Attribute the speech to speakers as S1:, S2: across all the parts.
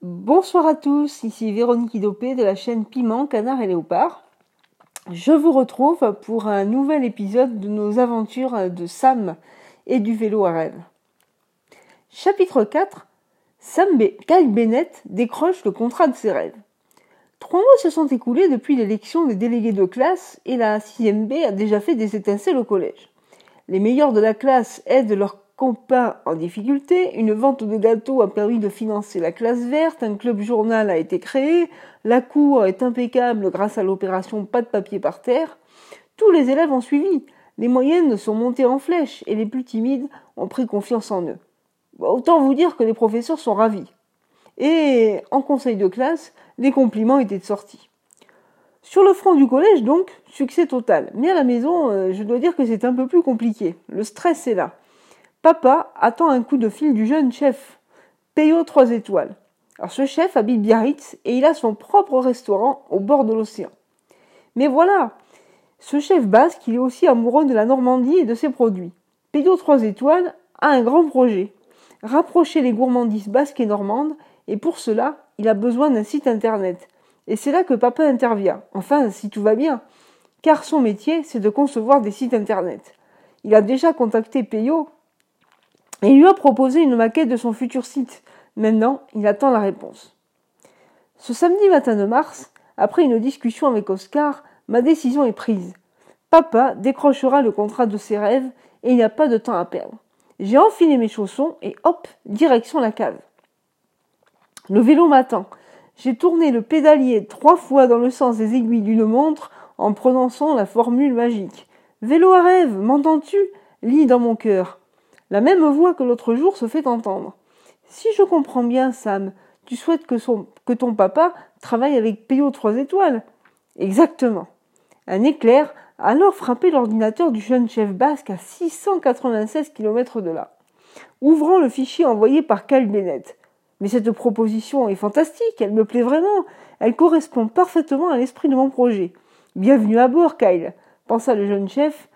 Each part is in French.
S1: Bonsoir à tous, ici Véronique Idopé de la chaîne Piment, Canard et Léopard. Je vous retrouve pour un nouvel épisode de nos aventures de Sam et du vélo à rêve. Chapitre 4 Sam B. Kyle Bennett décroche le contrat de ses rêves. Trois mois se sont écoulés depuis l'élection des délégués de classe et la 6 B a déjà fait des étincelles au collège. Les meilleurs de la classe aident leurs copains en difficulté, une vente de gâteaux a permis de financer la classe verte, un club journal a été créé, la cour est impeccable grâce à l'opération pas de papier par terre. Tous les élèves ont suivi, les moyennes sont montées en flèche et les plus timides ont pris confiance en eux. Autant vous dire que les professeurs sont ravis. Et en conseil de classe, les compliments étaient sortis. Sur le front du collège, donc, succès total. Mais à la maison, euh, je dois dire que c'est un peu plus compliqué. Le stress est là. Papa attend un coup de fil du jeune chef, Peyo 3 étoiles. Alors ce chef habite Biarritz et il a son propre restaurant au bord de l'océan. Mais voilà, ce chef basque, il est aussi amoureux de la Normandie et de ses produits. Peyo 3 étoiles a un grand projet. Rapprocher les gourmandises basques et normandes et pour cela, il a besoin d'un site internet. Et c'est là que papa intervient. Enfin, si tout va bien. Car son métier, c'est de concevoir des sites internet. Il a déjà contacté Peyo et lui a proposé une maquette de son futur site. Maintenant, il attend la réponse. Ce samedi matin de mars, après une discussion avec Oscar, ma décision est prise. Papa décrochera le contrat de ses rêves et il n'y a pas de temps à perdre. J'ai enfilé mes chaussons et hop, direction la cave. Le vélo m'attend. J'ai tourné le pédalier trois fois dans le sens des aiguilles d'une montre en prononçant la formule magique. Vélo à rêve, m'entends-tu? Lit dans mon cœur. La même voix que l'autre jour se fait entendre. Si je comprends bien, Sam, tu souhaites que, ton papa travaille avec Payot 3 étoiles Exactement. Un éclair a alors frappé l'ordinateur du jeune chef basque à 696 km de là, ouvrant le fichier envoyé par Cal Bennett. Mais cette proposition est fantastique, elle me plaît vraiment, elle correspond parfaitement à l'esprit de mon projet. Bienvenue à bord, Kyle, pensa le jeune chef,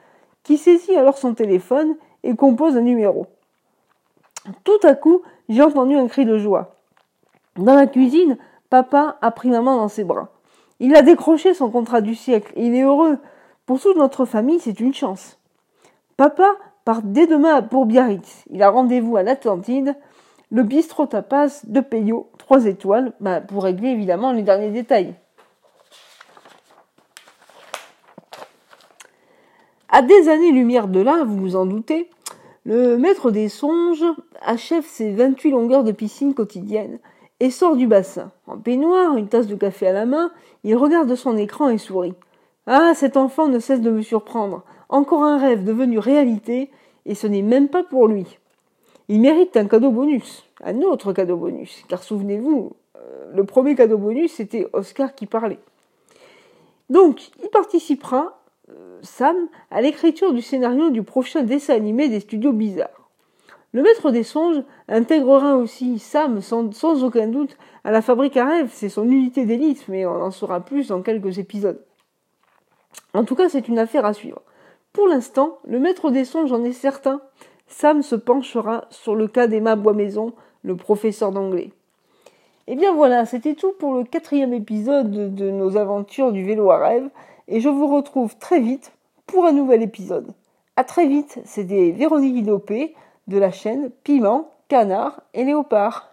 S1: qui saisit alors son téléphone et compose un numéro. Tout à coup, j'ai entendu un cri de joie. Dans la cuisine, papa a pris maman dans ses bras. Il a décroché son contrat du siècle il est heureux. Pour toute notre famille, c'est une chance. Papa part dès demain pour Biarritz. Il a rendez-vous à l'Atlantide le bistrot tapas de Peyo, 3 étoiles, bah, pour régler évidemment les derniers détails. À des années-lumière de là, vous vous en doutez, le maître des songes achève ses 28 longueurs de piscine quotidienne et sort du bassin. En peignoir, une tasse de café à la main, il regarde son écran et sourit. Ah, cet enfant ne cesse de me surprendre. Encore un rêve devenu réalité, et ce n'est même pas pour lui. Il mérite un cadeau bonus, un autre cadeau bonus, car souvenez-vous, euh, le premier cadeau bonus, c'était Oscar qui parlait. Donc, il participera, Sam, à l'écriture du scénario du prochain dessin animé des studios bizarres. Le maître des songes intégrera aussi Sam sans, aucun doute à la fabrique à rêves, c'est son unité d'élite, mais on en saura plus dans quelques épisodes. En tout cas, c'est une affaire à suivre. Pour l'instant, le maître des songes en est certain, Sam se penchera sur le cas d'Emma Boismaison, le professeur d'anglais. Et eh bien voilà, c'était tout pour le quatrième épisode de nos aventures du vélo à rêve, et je vous retrouve très vite pour un nouvel épisode. À très vite, c'était Véronique Idopé de la chaîne Piment, Canard et Léopard.